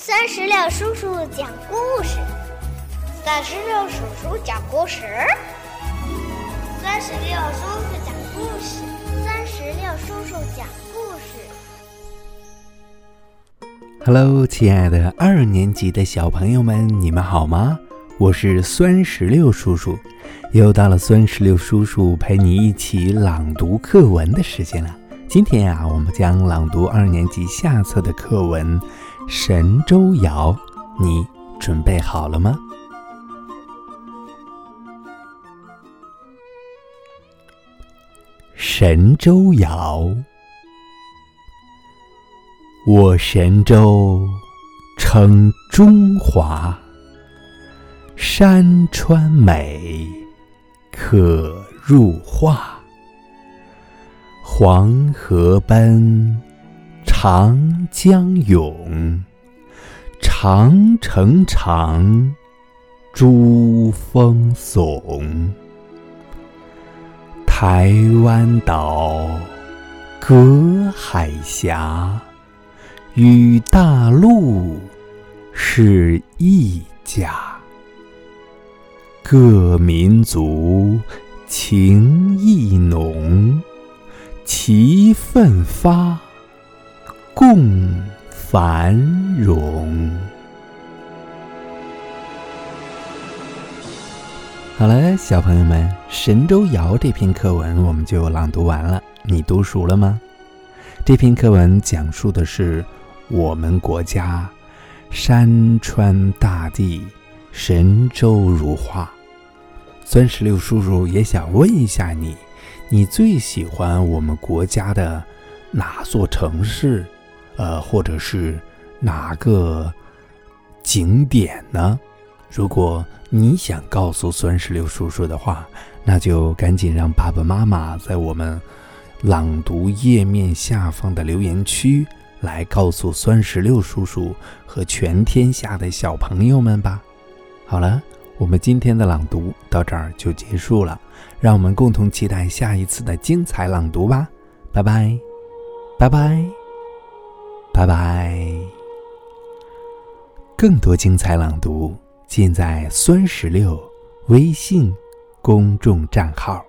三十六叔叔讲故事，三十六叔叔讲故事，三十六叔叔讲故事，三十六叔叔讲故事。Hello，亲爱的二年级的小朋友们，你们好吗？我是酸石榴叔叔，又到了酸石榴叔叔陪你一起朗读课文的时间了。今天呀，我们将朗读二年级下册的课文。神州谣，你准备好了吗？神州谣，我神州称中华，山川美，可入画。黄河奔。长江涌，长城长，珠峰耸。台湾岛，隔海峡，与大陆是一家。各民族情意浓，齐奋发。共繁荣。好了，小朋友们，《神州谣》这篇课文我们就朗读完了。你读熟了吗？这篇课文讲述的是我们国家山川大地，神州如画。钻石榴叔叔也想问一下你：你最喜欢我们国家的哪座城市？呃，或者是哪个景点呢？如果你想告诉酸石榴叔叔的话，那就赶紧让爸爸妈妈在我们朗读页面下方的留言区来告诉酸石榴叔叔和全天下的小朋友们吧。好了，我们今天的朗读到这儿就结束了，让我们共同期待下一次的精彩朗读吧。拜拜，拜拜。拜拜！更多精彩朗读尽在酸石榴微信公众账号。